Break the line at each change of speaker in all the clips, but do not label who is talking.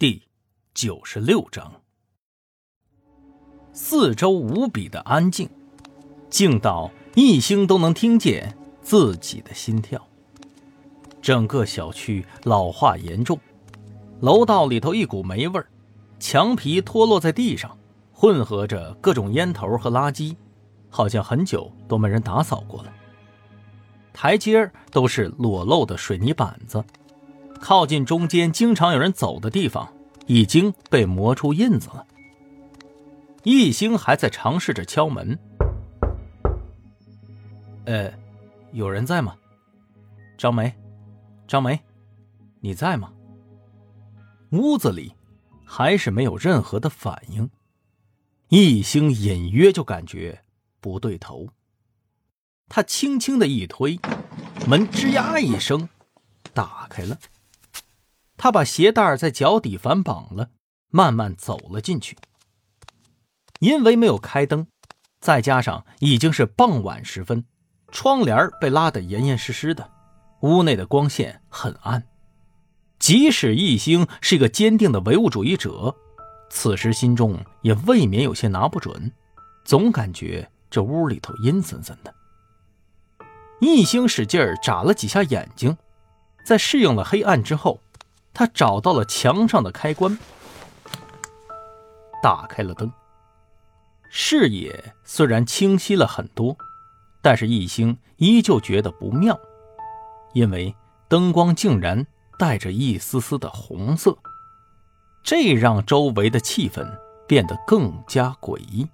第九十六章。四周无比的安静，静到一星都能听见自己的心跳。整个小区老化严重，楼道里头一股霉味儿，墙皮脱落在地上，混合着各种烟头和垃圾，好像很久都没人打扫过了。台阶都是裸露的水泥板子。靠近中间经常有人走的地方，已经被磨出印子了。易星还在尝试着敲门。呃，有人在吗？张梅，张梅，你在吗？屋子里还是没有任何的反应。易星隐约就感觉不对头。他轻轻的一推，门吱呀一声打开了。他把鞋带在脚底反绑了，慢慢走了进去。因为没有开灯，再加上已经是傍晚时分，窗帘被拉得严严实实的，屋内的光线很暗。即使易星是一个坚定的唯物主义者，此时心中也未免有些拿不准，总感觉这屋里头阴森森的。易星使劲眨了几下眼睛，在适应了黑暗之后。他找到了墙上的开关，打开了灯。视野虽然清晰了很多，但是易星依旧觉得不妙，因为灯光竟然带着一丝丝的红色，这让周围的气氛变得更加诡异。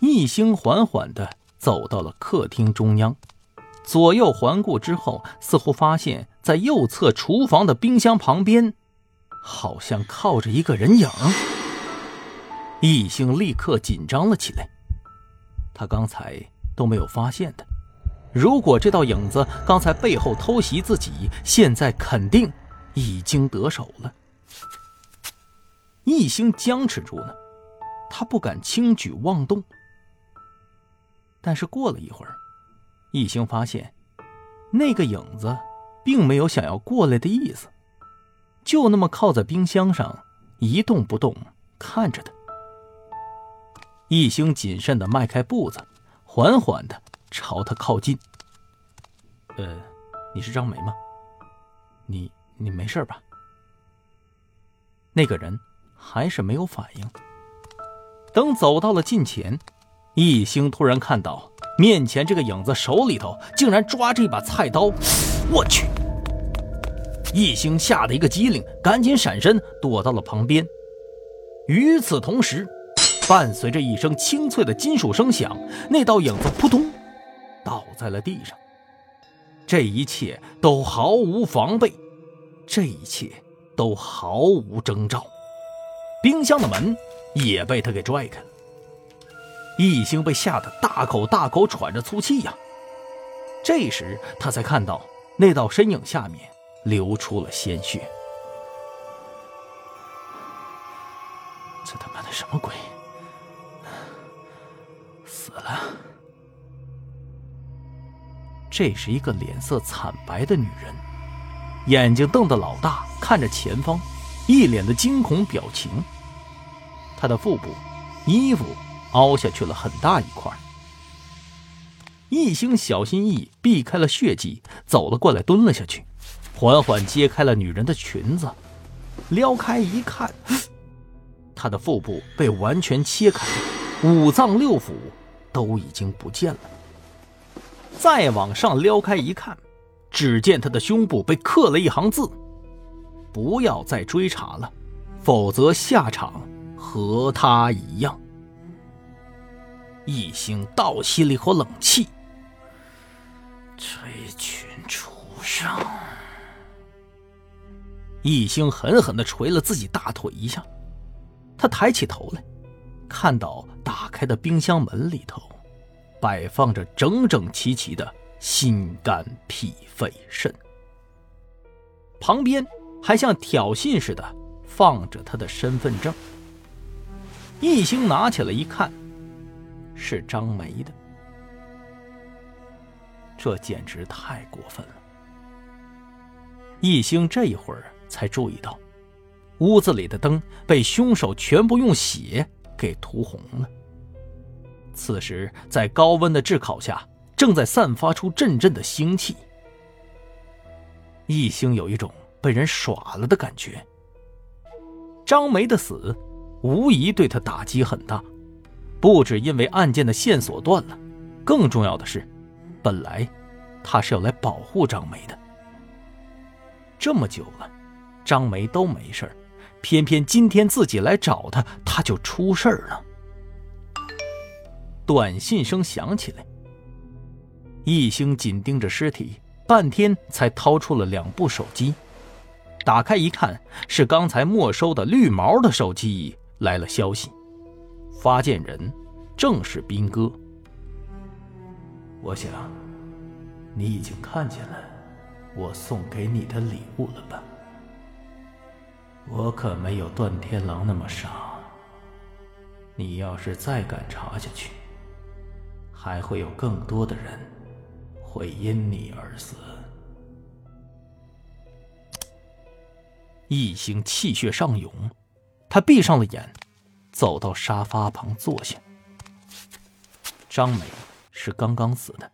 易星缓缓地走到了客厅中央。左右环顾之后，似乎发现，在右侧厨房的冰箱旁边，好像靠着一个人影。易星立刻紧张了起来，他刚才都没有发现的。如果这道影子刚才背后偷袭自己，现在肯定已经得手了。易星僵持住呢，他不敢轻举妄动。但是过了一会儿。一星发现，那个影子并没有想要过来的意思，就那么靠在冰箱上一动不动看着他。一星谨慎的迈开步子，缓缓的朝他靠近。呃，你是张梅吗？你你没事吧？那个人还是没有反应。等走到了近前，一星突然看到。面前这个影子手里头竟然抓着一把菜刀，我去！一星吓得一个机灵，赶紧闪身躲到了旁边。与此同时，伴随着一声清脆的金属声响，那道影子扑通倒在了地上。这一切都毫无防备，这一切都毫无征兆。冰箱的门也被他给拽开了。易星被吓得大口大口喘着粗气呀。这时他才看到那道身影下面流出了鲜血。这他妈的什么鬼？死了！这是一个脸色惨白的女人，眼睛瞪得老大，看着前方，一脸的惊恐表情。她的腹部、衣服。凹下去了很大一块。一星小心翼翼避开了血迹，走了过来，蹲了下去，缓缓揭开了女人的裙子，撩开一看，她的腹部被完全切开，五脏六腑都已经不见了。再往上撩开一看，只见她的胸部被刻了一行字：“不要再追查了，否则下场和她一样。”一星倒吸了一口冷气，这群畜生！一星狠狠的捶了自己大腿一下，他抬起头来，看到打开的冰箱门里头，摆放着整整齐齐的心肝脾肺肾，旁边还像挑衅似的放着他的身份证。一星拿起来一看。是张梅的，这简直太过分了。易星这一会儿才注意到，屋子里的灯被凶手全部用血给涂红了。此时，在高温的炙烤下，正在散发出阵阵的腥气。易兴有一种被人耍了的感觉。张梅的死，无疑对他打击很大，不止因为案件的线索断了，更重要的是，本来他是要来保护张梅的。这么久了，张梅都没事偏偏今天自己来找他，他就出事儿了。短信声响起来，一兴紧盯着尸体。半天才掏出了两部手机，打开一看，是刚才没收的绿毛的手机来了消息，发件人正是斌哥。我想，你已经看见了我送给你的礼物了吧？我可没有段天狼那么傻。你要是再敢查下去，还会有更多的人。会因你而死。一兴气血上涌，他闭上了眼，走到沙发旁坐下。张美是刚刚死的，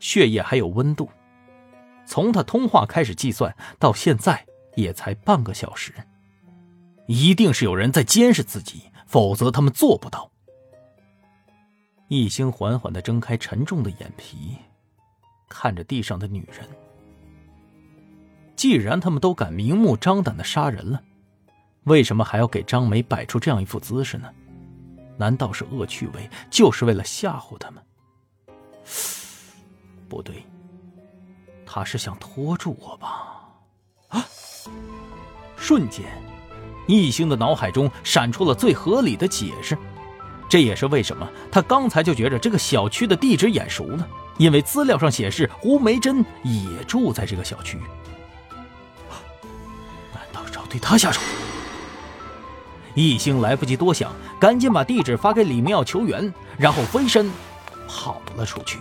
血液还有温度。从他通话开始计算到现在，也才半个小时。一定是有人在监视自己，否则他们做不到。一星缓缓的睁开沉重的眼皮。看着地上的女人，既然他们都敢明目张胆的杀人了，为什么还要给张梅摆出这样一副姿势呢？难道是恶趣味，就是为了吓唬他们？不对，他是想拖住我吧？啊！瞬间，易星的脑海中闪出了最合理的解释，这也是为什么他刚才就觉着这个小区的地址眼熟呢？因为资料上显示胡梅珍也住在这个小区，难道是要对他下手？易星来不及多想，赶紧把地址发给李明耀求援，然后飞身跑了出去。